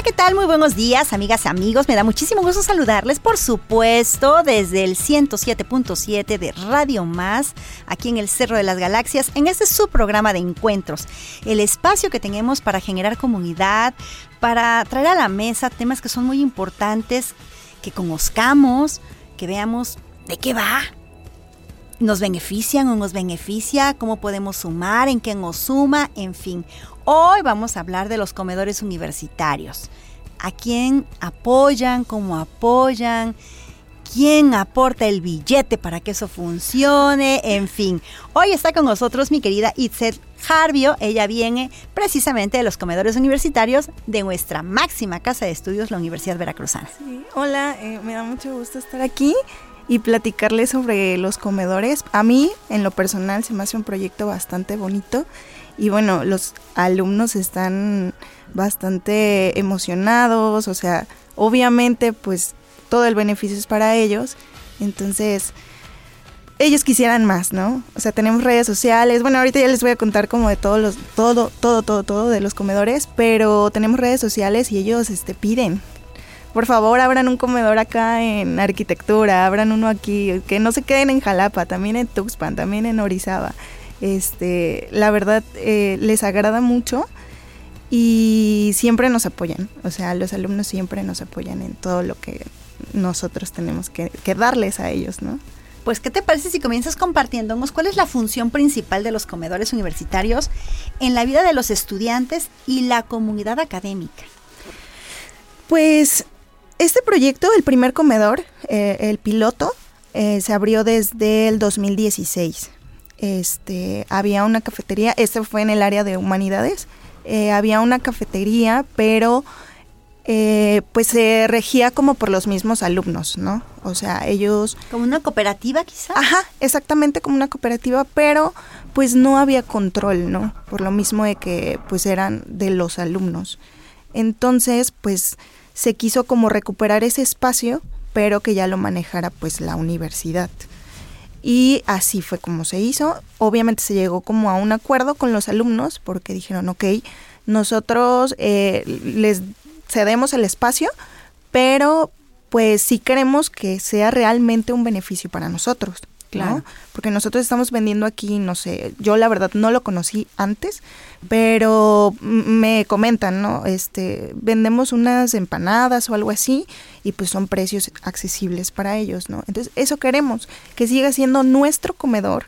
¿Qué tal? Muy buenos días, amigas amigos. Me da muchísimo gusto saludarles, por supuesto, desde el 107.7 de Radio Más, aquí en el Cerro de las Galaxias, en este subprograma de encuentros. El espacio que tenemos para generar comunidad, para traer a la mesa temas que son muy importantes, que conozcamos, que veamos de qué va, nos benefician o nos beneficia, cómo podemos sumar, en qué nos suma, en fin. Hoy vamos a hablar de los comedores universitarios. ¿A quién apoyan? ¿Cómo apoyan? ¿Quién aporta el billete para que eso funcione? En fin, hoy está con nosotros mi querida Itzet Harbio. Ella viene precisamente de los comedores universitarios de nuestra máxima casa de estudios, la Universidad Veracruzana. hola, eh, me da mucho gusto estar aquí y platicarles sobre los comedores. A mí, en lo personal, se me hace un proyecto bastante bonito y bueno, los alumnos están bastante emocionados, o sea, obviamente pues todo el beneficio es para ellos, entonces ellos quisieran más, ¿no? O sea, tenemos redes sociales, bueno, ahorita ya les voy a contar como de todos los, todo, todo, todo, todo de los comedores, pero tenemos redes sociales y ellos este, piden, por favor abran un comedor acá en arquitectura, abran uno aquí, que no se queden en Jalapa, también en Tuxpan, también en Orizaba. Este, la verdad eh, les agrada mucho y siempre nos apoyan, o sea, los alumnos siempre nos apoyan en todo lo que nosotros tenemos que, que darles a ellos, ¿no? Pues, ¿qué te parece si comienzas compartiéndonos cuál es la función principal de los comedores universitarios en la vida de los estudiantes y la comunidad académica? Pues este proyecto, el primer comedor, eh, el piloto, eh, se abrió desde el 2016. Este, había una cafetería, este fue en el área de humanidades, eh, había una cafetería, pero pues se regía como por los mismos alumnos, ¿no? O sea, ellos... Como una cooperativa quizá. Ajá, exactamente como una cooperativa, pero pues no había control, ¿no? Por lo mismo de que pues eran de los alumnos. Entonces, pues se quiso como recuperar ese espacio, pero que ya lo manejara pues la universidad. Y así fue como se hizo. Obviamente se llegó como a un acuerdo con los alumnos porque dijeron, ok, nosotros eh, les cedemos el espacio, pero pues sí queremos que sea realmente un beneficio para nosotros. Claro. Porque nosotros estamos vendiendo aquí, no sé, yo la verdad no lo conocí antes, pero me comentan, ¿no? Este, vendemos unas empanadas o algo así y pues son precios accesibles para ellos, ¿no? Entonces, eso queremos, que siga siendo nuestro comedor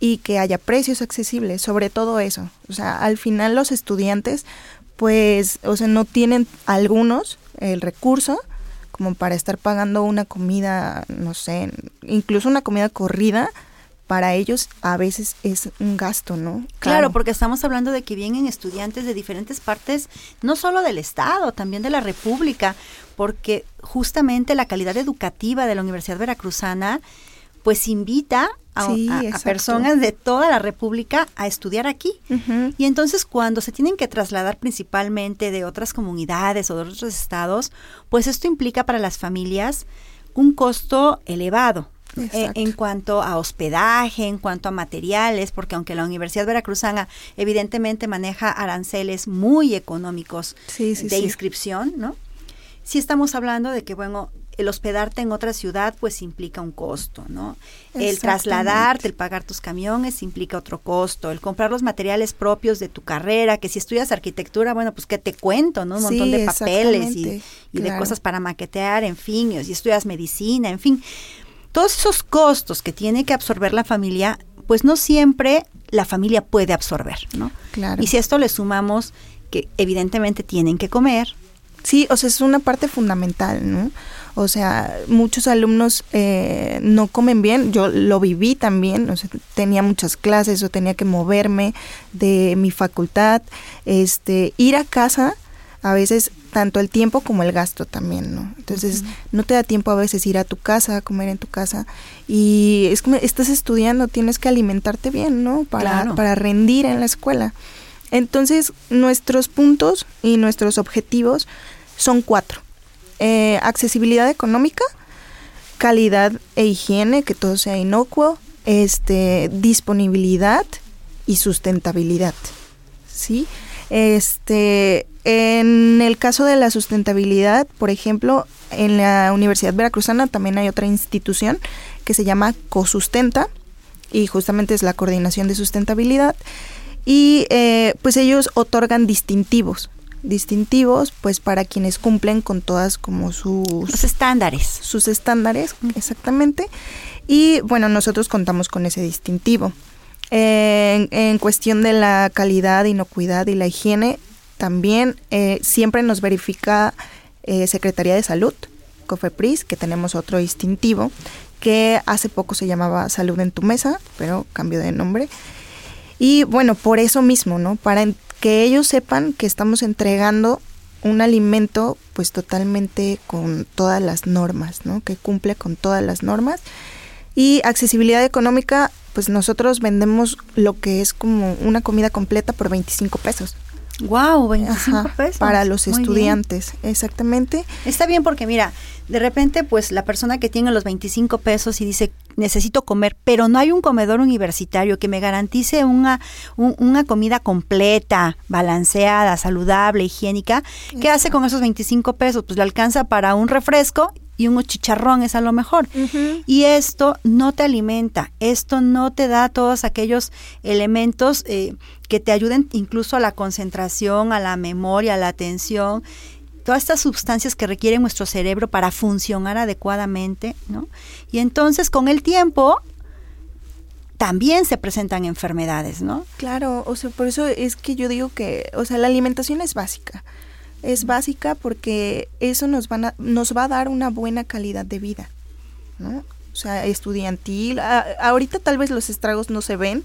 y que haya precios accesibles, sobre todo eso. O sea, al final los estudiantes pues, o sea, no tienen algunos el recurso como para estar pagando una comida, no sé, incluso una comida corrida, para ellos a veces es un gasto, ¿no? Claro, porque estamos hablando de que vienen estudiantes de diferentes partes, no solo del Estado, también de la República, porque justamente la calidad educativa de la Universidad Veracruzana pues invita a, personas de toda la República a estudiar aquí. Y entonces cuando se tienen que trasladar principalmente de otras comunidades o de otros estados, pues esto implica para las familias un costo elevado. Eh, en cuanto a hospedaje, en cuanto a materiales, porque aunque la Universidad Veracruzana evidentemente maneja aranceles muy económicos de inscripción, ¿no? Sí estamos hablando de que, bueno, el hospedarte en otra ciudad pues implica un costo, ¿no? El trasladarte, el pagar tus camiones implica otro costo, el comprar los materiales propios de tu carrera, que si estudias arquitectura, bueno, pues qué te cuento, ¿no? Un montón de papeles y, de cosas para maquetear, en fin, y estudias medicina, en fin. Todos esos costos que tiene que absorber la familia pues no siempre la familia puede absorber, ¿no? Claro. Y si a esto le sumamos que evidentemente tienen que comer. Sí, o sea, es una parte fundamental, ¿no? O sea, muchos alumnos eh, no comen bien, yo lo viví también, o sea, tenía muchas clases o tenía que moverme de mi facultad, este, ir a casa, a veces tanto el tiempo como el gasto también, ¿no? Entonces, no te da tiempo a veces ir a tu casa, comer en tu casa y es como estás estudiando, tienes que alimentarte bien, ¿no? Para, Claro. para rendir en la escuela. Entonces, nuestros puntos y nuestros objetivos son cuatro. Eh, accesibilidad económica, calidad e higiene, que todo sea inocuo, este, disponibilidad y sustentabilidad. ¿Sí? Este, en el caso de la sustentabilidad, por ejemplo, en la Universidad Veracruzana también hay otra institución que se llama COSUSTENTA y justamente es la coordinación de sustentabilidad y eh, pues ellos otorgan distintivos distintivos pues para quienes cumplen con todas como sus Los estándares. sus estándares exactamente y bueno nosotros contamos con ese distintivo en, en cuestión de la calidad inocuidad y la higiene también eh, siempre nos verifica eh, Secretaría de Salud COFEPRIS que tenemos otro distintivo que hace poco se llamaba Salud en tu mesa pero cambió de nombre y bueno, por eso mismo, ¿no? Para que ellos sepan que estamos entregando un alimento pues totalmente con todas las normas, ¿no? Que cumple con todas las normas. Y accesibilidad económica, pues nosotros vendemos lo que es como una comida completa por 25 pesos. Wow, 25 Ajá, pesos. Para los Muy bien. estudiantes, exactamente. Está bien porque mira, de repente pues la persona que tiene los 25 pesos y dice necesito comer, pero no hay un comedor universitario que me garantice una, un- una comida completa, balanceada, saludable, higiénica, ¿qué hace con esos 25 pesos? Pues le alcanza para un refresco y unos chicharrones a lo mejor. Y esto no te alimenta, esto no te da todos aquellos elementos eh, que te ayuden incluso a la concentración, a la memoria, a la atención, todas estas sustancias que requiere nuestro cerebro para funcionar adecuadamente, ¿no? Y entonces con el tiempo también se presentan enfermedades, ¿no? Claro, o sea, por eso es que yo digo que, o sea, la alimentación es básica. Es básica porque eso nos, van a, nos va a dar una buena calidad de vida, ¿no? O sea, estudiantil. A- ahorita tal vez los estragos no se ven,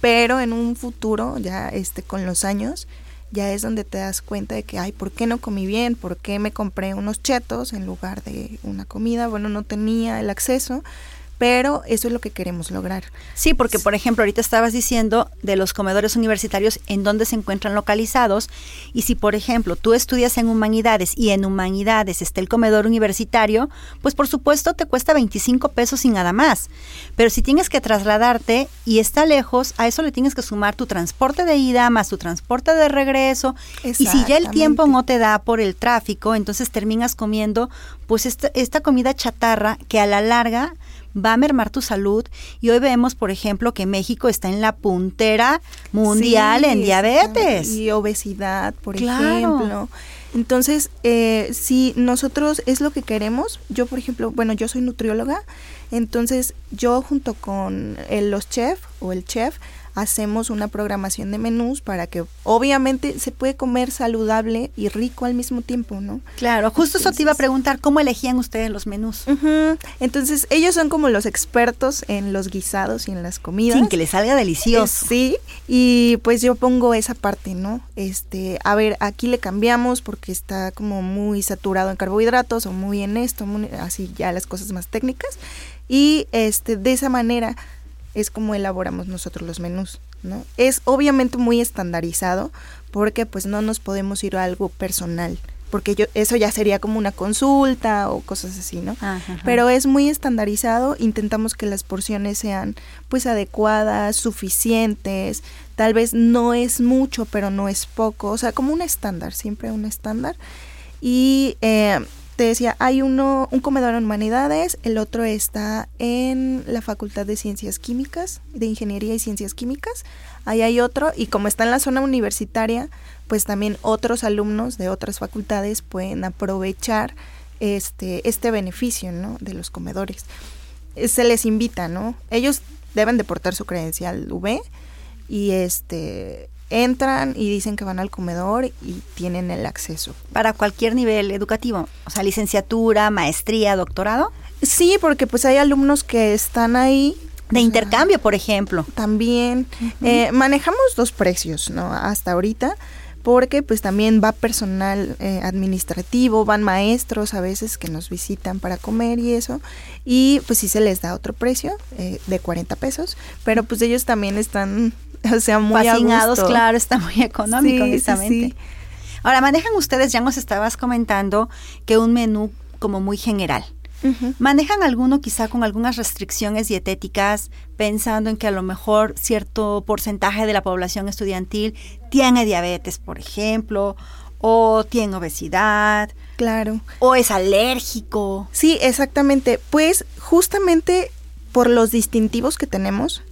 pero en un futuro, ya este, con los años, ya es donde te das cuenta de que, ay, ¿por qué no comí bien? ¿Por qué me compré unos chetos en lugar de una comida? Bueno, no tenía el acceso, pero eso es lo que queremos lograr. Sí, porque por ejemplo, ahorita estabas diciendo de los comedores universitarios en dónde se encuentran localizados y si por ejemplo tú estudias en humanidades y en humanidades está el comedor universitario, pues por supuesto te cuesta 25 pesos y nada más. Pero si tienes que trasladarte y está lejos, a eso le tienes que sumar tu transporte de ida más tu transporte de regreso. Y si ya el tiempo no te da por el tráfico, entonces terminas comiendo pues esta, esta comida chatarra que a la larga va a mermar tu salud y hoy vemos, por ejemplo, que México está en la puntera mundial Sí, en diabetes. Y obesidad, por Claro. ejemplo. Entonces, eh, si nosotros es lo que queremos, yo por ejemplo, bueno, yo soy nutrióloga, entonces yo junto con el- los chef o el chef hacemos una programación de menús para que obviamente se puede comer saludable y rico al mismo tiempo, ¿no? Claro, justo eso te iba a preguntar, ¿cómo elegían ustedes los menús? Entonces, ellos son como los expertos en los guisados y en las comidas. Sin que les salga delicioso. Eh, Sí, y pues yo pongo esa parte, ¿no? Este, a ver, aquí le cambiamos porque está como muy saturado en carbohidratos o muy en esto, muy- así ya las cosas más técnicas. Y este, de esa manera es como elaboramos nosotros los menús, ¿no? Es obviamente muy estandarizado porque pues no nos podemos ir a algo personal, porque yo eso ya sería como una consulta o cosas así, ¿no? Ajá, ajá. Pero es muy estandarizado, intentamos que las porciones sean pues adecuadas, suficientes, tal vez no es mucho, pero no es poco, o sea, como un estándar, siempre un estándar. Y eh, decía, hay uno, un comedor en humanidades, el otro está en la Facultad de Ciencias Químicas, de Ingeniería y Ciencias Químicas, ahí hay otro, y como está en la zona universitaria, pues también otros alumnos de otras facultades pueden aprovechar este, este beneficio, ¿no? De los comedores. Eh, Se les invita, ¿no? Ellos deben de portar su credencial V y este entran y dicen que van al comedor y tienen el acceso. Para cualquier nivel educativo, o sea, licenciatura, maestría, doctorado. Sí, porque pues hay alumnos que están ahí. De intercambio, por ejemplo. También. Eh, manejamos dos precios, ¿no? Hasta ahorita porque pues también va personal eh, administrativo, van maestros a veces que nos visitan para comer y eso, y pues sí se les da otro precio eh, de 40 pesos, pero pues ellos también están, o sea, muy fascinados, claro, está muy económico, honestamente. Ahora, manejan ustedes, ya nos estabas comentando, que un menú como muy general. ¿Manejan alguno quizá con algunas restricciones dietéticas, pensando en que a lo mejor cierto porcentaje de la población estudiantil tiene diabetes, por ejemplo, o tiene obesidad? Claro. O es alérgico. Sí, exactamente. Pues justamente por los distintivos que tenemos,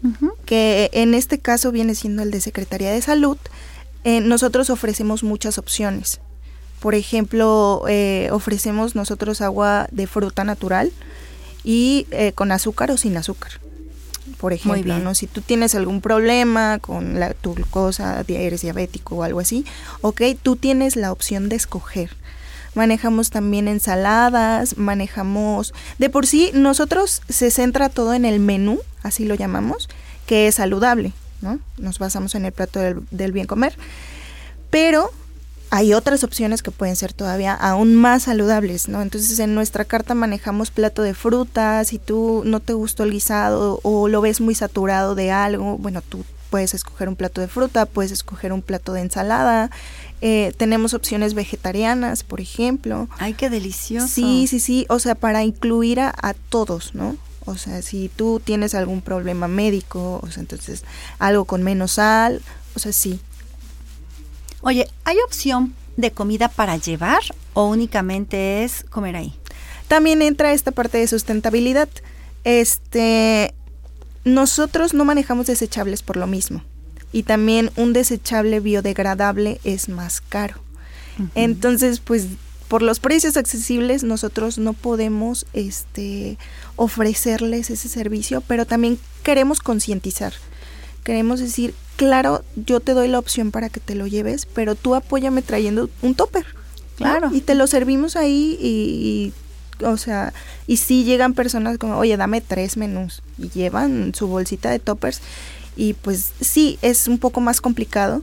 que en este caso viene siendo el de Secretaría de Salud, eh, nosotros ofrecemos muchas opciones. Por ejemplo, eh, ofrecemos nosotros agua de fruta natural y eh, con azúcar o sin azúcar. Por ejemplo, ¿no? si tú tienes algún problema con la, tu glucosa, eres diabético o algo así, ok, tú tienes la opción de escoger. Manejamos también ensaladas, manejamos... De por sí, nosotros se centra todo en el menú, así lo llamamos, que es saludable, ¿no? Nos basamos en el plato del, bien comer. Pero hay otras opciones que pueden ser todavía aún más saludables, ¿no? Entonces en nuestra carta manejamos plato de frutas, si tú no te gustó el guisado o lo ves muy saturado de algo, bueno, tú puedes escoger un plato de fruta, puedes escoger un plato de ensalada, eh, tenemos opciones vegetarianas, por ejemplo. ¡Ay, qué delicioso! Sí, sí, sí, o sea, para incluir a, a todos, ¿no? O sea, si tú tienes algún problema médico, o sea, entonces algo con menos sal, o sea, sí, Oye, ¿hay opción de comida para llevar o únicamente es comer ahí? También entra esta parte de sustentabilidad. Este, nosotros no manejamos desechables por lo mismo. Y también un desechable biodegradable es más caro. Entonces, pues por los precios accesibles nosotros no podemos este ofrecerles ese servicio, pero también queremos concientizar. Queremos decir, claro, yo te doy la opción para que te lo lleves, pero tú apóyame trayendo un topper. Claro. Y te lo servimos ahí y, o sea, y si llegan personas como, oye, dame tres menús y llevan su bolsita de toppers y pues sí, es un poco más complicado,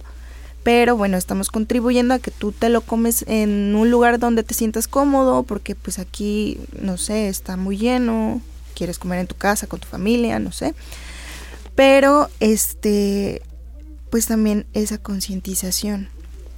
pero bueno, estamos contribuyendo a que tú te lo comes en un lugar donde te sientas cómodo, porque pues aquí, no sé, está muy lleno, quieres comer en tu casa con tu familia, no sé. Pero este pues también esa concientización.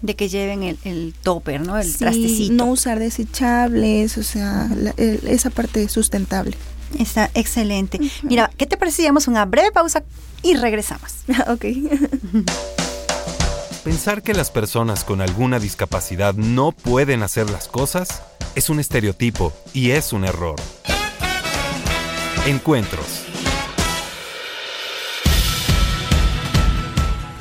De que lleven el, el topper, ¿no? El trastecito. No usar desechables, o sea, esa parte sustentable. Está excelente. Mira, ¿qué te parece si una breve pausa y regresamos? ok. Pensar que las personas con alguna discapacidad no pueden hacer las cosas es un estereotipo y es un error. Encuentros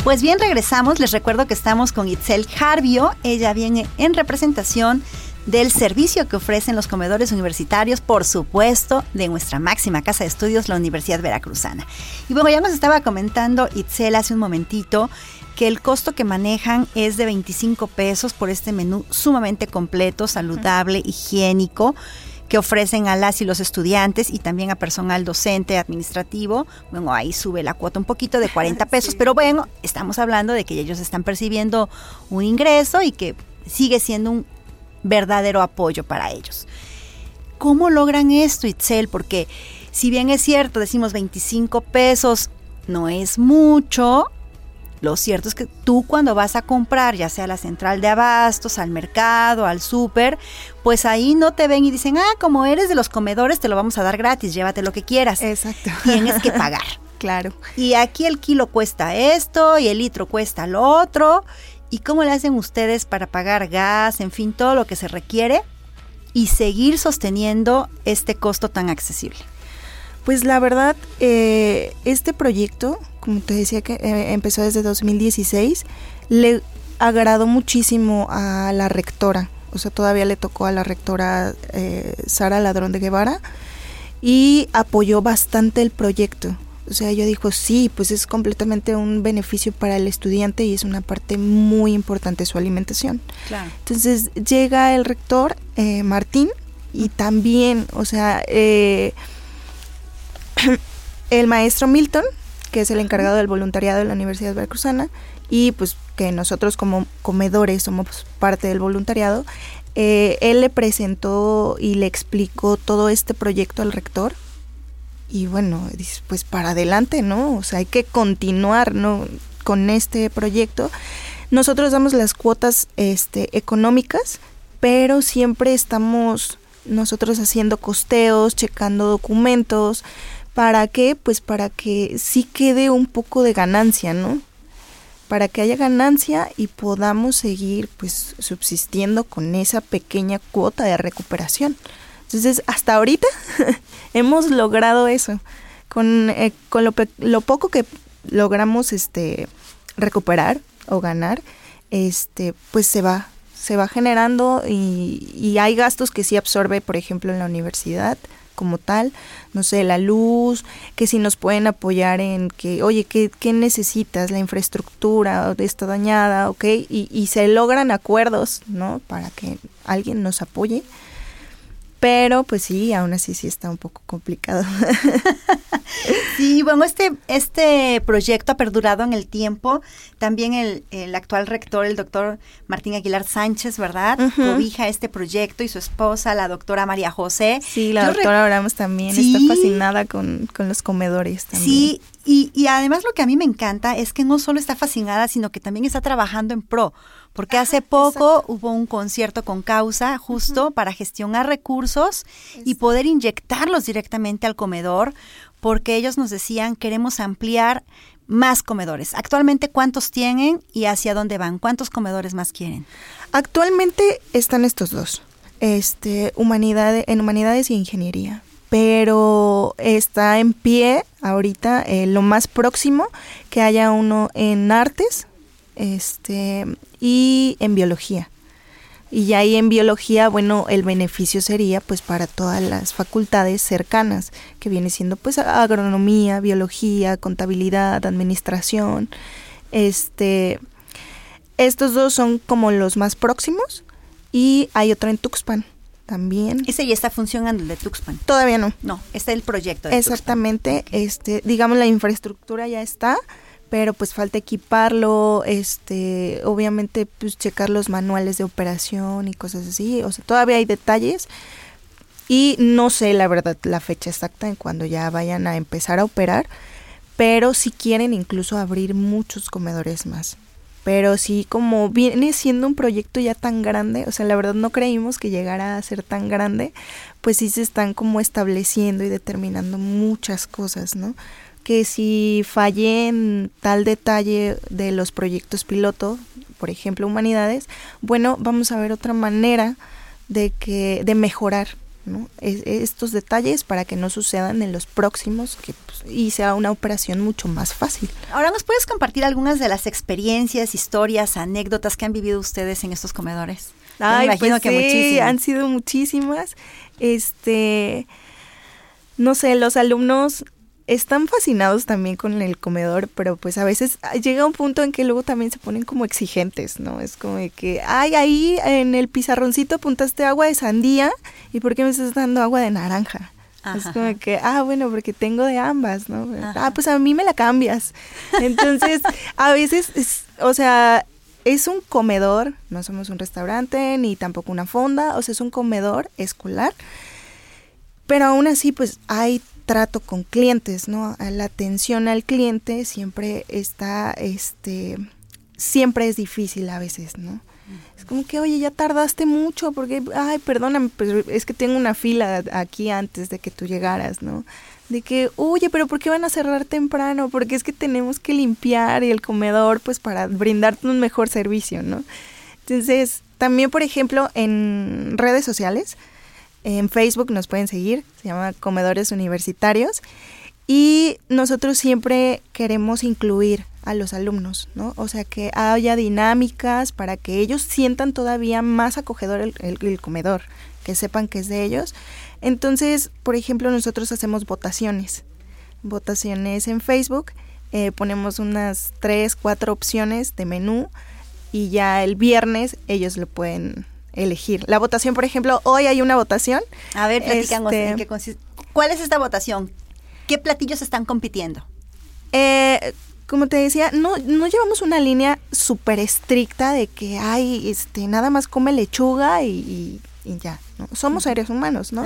Pues bien, regresamos. Les recuerdo que estamos con Itzel Jarvio. Ella viene en representación del servicio que ofrecen los comedores universitarios, por supuesto, de nuestra máxima casa de estudios, la Universidad Veracruzana. Y bueno, ya nos estaba comentando Itzel hace un momentito que el costo que manejan es de 25 pesos por este menú sumamente completo, saludable, higiénico que ofrecen a las y los estudiantes y también a personal docente, administrativo. Bueno, ahí sube la cuota un poquito de 40 pesos, pero bueno, estamos hablando de que ellos están percibiendo un ingreso y que sigue siendo un verdadero apoyo para ellos. ¿Cómo logran esto, Itzel? Porque si bien es cierto, decimos 25 pesos, no es mucho, lo cierto es que tú cuando vas a comprar, ya sea a la central de abastos, al mercado, al súper, pues ahí no te ven y dicen, ah, como eres de los comedores, te lo vamos a dar gratis, llévate lo que quieras. Exacto. Tienes que pagar. claro. Y aquí el kilo cuesta esto y el litro cuesta lo otro. ¿Y cómo le hacen ustedes para pagar gas, en fin, todo lo que se requiere y seguir sosteniendo este costo tan accesible? Pues la verdad, eh, este proyecto como te decía que eh, empezó desde 2016, le agradó muchísimo a la rectora, o sea, todavía le tocó a la rectora eh, Sara Ladrón de Guevara y apoyó bastante el proyecto. O sea, yo digo, sí, pues es completamente un beneficio para el estudiante y es una parte muy importante su alimentación. Entonces llega el rector, eh, Martín, y también, o sea, eh, el maestro Milton, que es el encargado del voluntariado de la Universidad Veracruzana, y pues que nosotros como comedores somos parte del voluntariado, eh, él le presentó y le explicó todo este proyecto al rector. Y bueno, pues para adelante, ¿no? O sea, hay que continuar, ¿no? Con este proyecto. Nosotros damos las cuotas este, económicas, pero siempre estamos nosotros haciendo costeos, checando documentos, ¿para qué? Pues para que sí quede un poco de ganancia, ¿no? Para que haya ganancia y podamos seguir pues subsistiendo con esa pequeña cuota de recuperación. Entonces, hasta ahorita hemos logrado eso. Con, eh, con lo, lo, poco que logramos este recuperar o ganar, este, pues se va se va generando y, hay gastos que sí absorbe, por ejemplo, en la universidad como tal, no sé, la luz, que si nos pueden apoyar en que, oye, ¿qué, qué necesitas? La infraestructura está dañada, ¿ok? Y, y se logran acuerdos, ¿no? Para que alguien nos apoye. Pero pues sí, aún así sí está un poco complicado. sí, bueno, este, este proyecto ha perdurado en el tiempo. También el, el actual rector, el doctor Martín Aguilar Sánchez, ¿verdad? Cobija este proyecto y su esposa, la doctora María José. Sí, la doctora Oramos también está fascinada con, con los comedores también. Sí, y, y, además lo que a mí me encanta es que no solo está fascinada, sino que también está trabajando en pro porque hace poco hubo un concierto con causa justo para gestionar recursos y poder inyectarlos directamente al comedor, porque ellos nos decían queremos ampliar más comedores. Actualmente, ¿cuántos tienen y hacia dónde van? ¿Cuántos comedores más quieren? Actualmente están estos dos, este, humanidad, en humanidades y ingeniería pero está en pie ahorita eh, lo más próximo que haya uno en artes este, y en biología. Y ahí en biología, bueno, el beneficio sería pues para todas las facultades cercanas, que viene siendo pues agronomía, biología, contabilidad, administración. Este, estos dos son como los más próximos y hay otro en Tuxpan también. Ese ya está funcionando el de Tuxpan. Todavía no. No, está el proyecto de Exactamente, este, digamos la infraestructura ya está pero pues falta equiparlo, este, obviamente pues checar los manuales de operación y cosas así, o sea, todavía hay detalles y no sé la verdad la fecha exacta en cuando ya vayan a empezar a operar, pero si quieren incluso abrir muchos comedores más. Pero sí, como viene siendo un proyecto ya tan grande, o sea, la verdad no creímos que llegara a ser tan grande, pues sí se están como estableciendo y determinando muchas cosas, ¿no? Que si fallé en tal detalle de los proyectos piloto, por ejemplo, humanidades, bueno, vamos a ver otra manera de que de mejorar estos detalles para que no sucedan en los próximos que, pues, y sea una operación mucho más fácil. Ahora, ¿nos puedes compartir algunas de las experiencias, historias, anécdotas que han vivido ustedes en estos comedores? Ay, me imagino pues que sí, han sido muchísimas. Este, no sé, los alumnos están fascinados también con el comedor, pero pues a veces llega un punto en que luego también se ponen como exigentes, ¿no? Es como de que, ay, ahí en el pizarroncito apuntaste agua de sandía y ¿por qué me estás dando agua de naranja? Es como que, ah, bueno, porque tengo de ambas, ¿no? Ah, pues a mí me la cambias. Entonces, a veces, o sea, es un comedor, no somos un restaurante ni tampoco una fonda, o sea, es un comedor escolar, pero aún así, pues hay trato con clientes, ¿no? La atención al cliente siempre está, este, siempre es difícil a veces, ¿no? Es como que, oye, ya tardaste mucho porque, ay, perdóname, pues es que tengo una fila aquí antes de que tú llegaras, ¿no? De que, oye, pero ¿por qué van a cerrar temprano? Porque es que tenemos que limpiar y el comedor, pues para brindarte un mejor servicio, ¿no? Entonces, también, por ejemplo, en redes sociales, en Facebook nos pueden seguir, se llama Comedores Universitarios. Y nosotros siempre queremos incluir a los alumnos, ¿no? O sea, que haya dinámicas para que ellos sientan todavía más acogedor el, comedor, que sepan que es de ellos. Entonces, por ejemplo, nosotros hacemos votaciones. votaciones en Facebook. Eh, ponemos unas tres, cuatro opciones de menú y ya el viernes ellos lo pueden elegir. La votación, por ejemplo, hoy hay una votación. A ver, platícanos este, en qué consiste. ¿Cuál es esta votación? ¿Qué platillos están compitiendo? Eh, como te decía, no, no llevamos una línea súper estricta de que hay, este, nada más come lechuga y, ya, ¿no? Somos seres humanos, ¿no?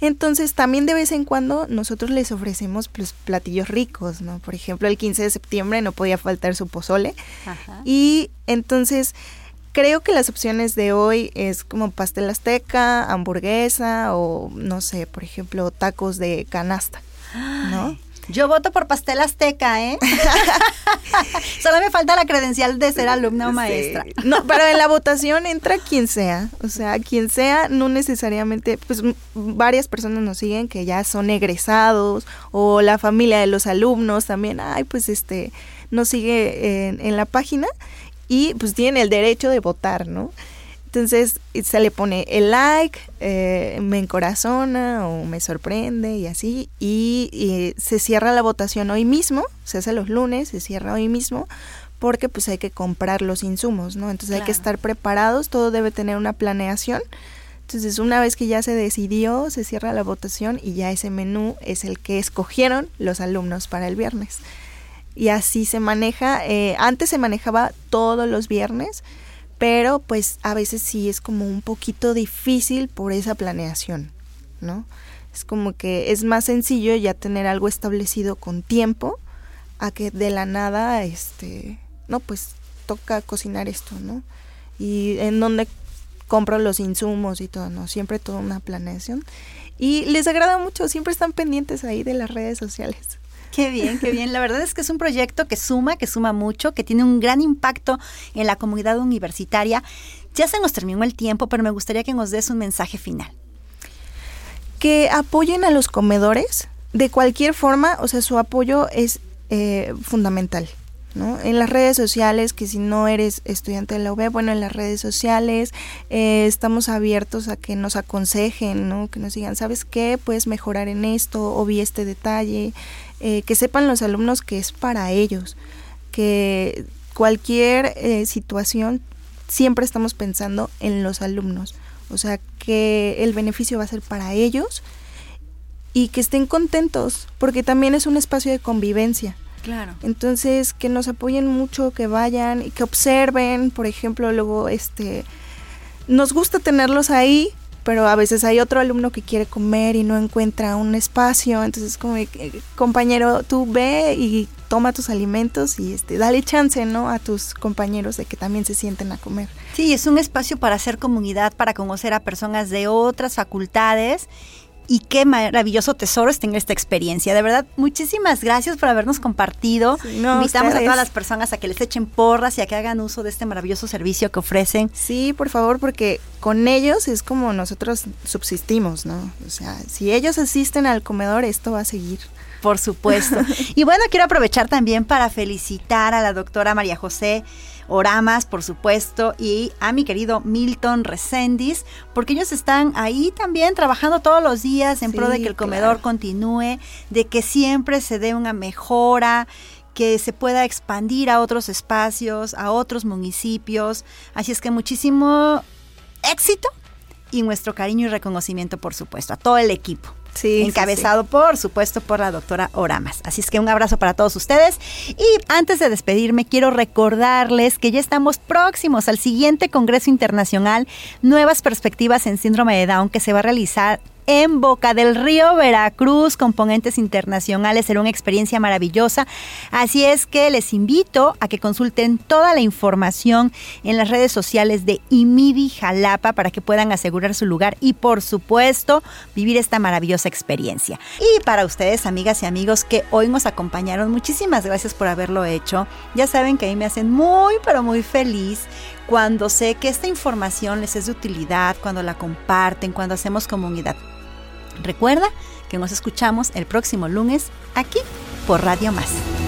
Entonces, también de vez en cuando nosotros les ofrecemos pues, platillos ricos, ¿no? Por ejemplo, el 15 de septiembre no podía faltar su pozole. Y entonces, creo que las opciones de hoy es como pastel azteca, hamburguesa o, no sé, por ejemplo, tacos de canasta, ¿no? Yo voto por pastel azteca, ¿eh? Solo me falta la credencial de ser alumna o maestra. No, pero en la votación entra quien sea. O sea, quien sea, no necesariamente, pues varias personas nos siguen que ya son egresados o la familia de los alumnos también. Ay, pues este, nos sigue en, en la página y pues tienen el derecho de votar, ¿no? Entonces se le pone el like, eh, me encorazona o me sorprende y así. Y, se cierra la votación hoy mismo, se hace los lunes, se cierra hoy mismo, porque pues hay que comprar los insumos, ¿no? Entonces hay que estar preparados, todo debe tener una planeación. Entonces una vez que ya se decidió, se cierra la votación y ya ese menú es el que escogieron los alumnos para el viernes. Y así se maneja, eh, antes se manejaba todos los viernes pero pues a veces sí es como un poquito difícil por esa planeación, ¿no? Es como que es más sencillo ya tener algo establecido con tiempo a que de la nada, este, no, pues toca cocinar esto, ¿no? Y en dónde compro los insumos y todo, ¿no? Siempre toda una planeación. Y les agrada mucho, siempre están pendientes ahí de las redes sociales. Qué bien, qué bien. La verdad es que es un proyecto que suma, que suma mucho, que tiene un gran impacto en la comunidad universitaria. Ya se nos terminó el tiempo, pero me gustaría que nos des un mensaje final. Que apoyen a los comedores de cualquier forma, o sea, su apoyo es eh, fundamental. ¿No? En las redes sociales, que si no eres estudiante de la UB, bueno, en las redes sociales eh, estamos abiertos a que nos aconsejen, ¿no? Que nos digan, ¿sabes qué? Puedes mejorar en esto, o vi este detalle, eh, que sepan los alumnos que es para ellos, que cualquier eh, situación siempre estamos pensando en los alumnos, o sea, que el beneficio va a ser para ellos y que estén contentos, porque también es un espacio de convivencia. Claro. Entonces, que nos apoyen mucho, que vayan y que observen, por ejemplo, luego este nos gusta tenerlos ahí, pero a veces hay otro alumno que quiere comer y no encuentra un espacio, entonces como compañero, tú ve y toma tus alimentos y este dale chance, ¿no? a tus compañeros de que también se sienten a comer. Sí, es un espacio para hacer comunidad, para conocer a personas de otras facultades y qué maravilloso tesoro es tener esta experiencia. De verdad, muchísimas gracias por habernos compartido. Invitamos a todas las personas a que les echen porras y a que hagan uso de este maravilloso servicio que ofrecen. Sí, por favor, porque con ellos es como nosotros subsistimos, ¿no? O sea, si ellos asisten al comedor, esto va a seguir. Por supuesto. y bueno, quiero aprovechar también para felicitar a la doctora María José Oramas, por supuesto, y a mi querido Milton Recendis, porque ellos están ahí también trabajando todos los días en pro de que el comedor continúe, de que siempre se dé una mejora que se pueda expandir a otros espacios, a otros municipios. Así es que muchísimo éxito y nuestro cariño y reconocimiento, por supuesto, a todo el equipo. Sí, encabezado por supuesto por la doctora Oramas. Así es que un abrazo para todos ustedes. Y antes de despedirme, quiero recordarles que ya estamos próximos al siguiente Congreso Internacional Nuevas Perspectivas en Síndrome de Down que se va a realizar en Boca del Río, Veracruz, componentes internacionales. Será una experiencia maravillosa. Así es que les invito a que consulten toda la información en las redes sociales de IMIDI Jalapa para que puedan asegurar su lugar y, por supuesto, vivir esta maravillosa experiencia. Y para ustedes, amigas y amigos que hoy nos acompañaron, muchísimas gracias por haberlo hecho. Ya saben que a mí me hacen muy, pero muy feliz cuando sé que esta información les es de utilidad, cuando la comparten, cuando hacemos comunidad. Recuerda que nos escuchamos el próximo lunes aquí por Radio Más.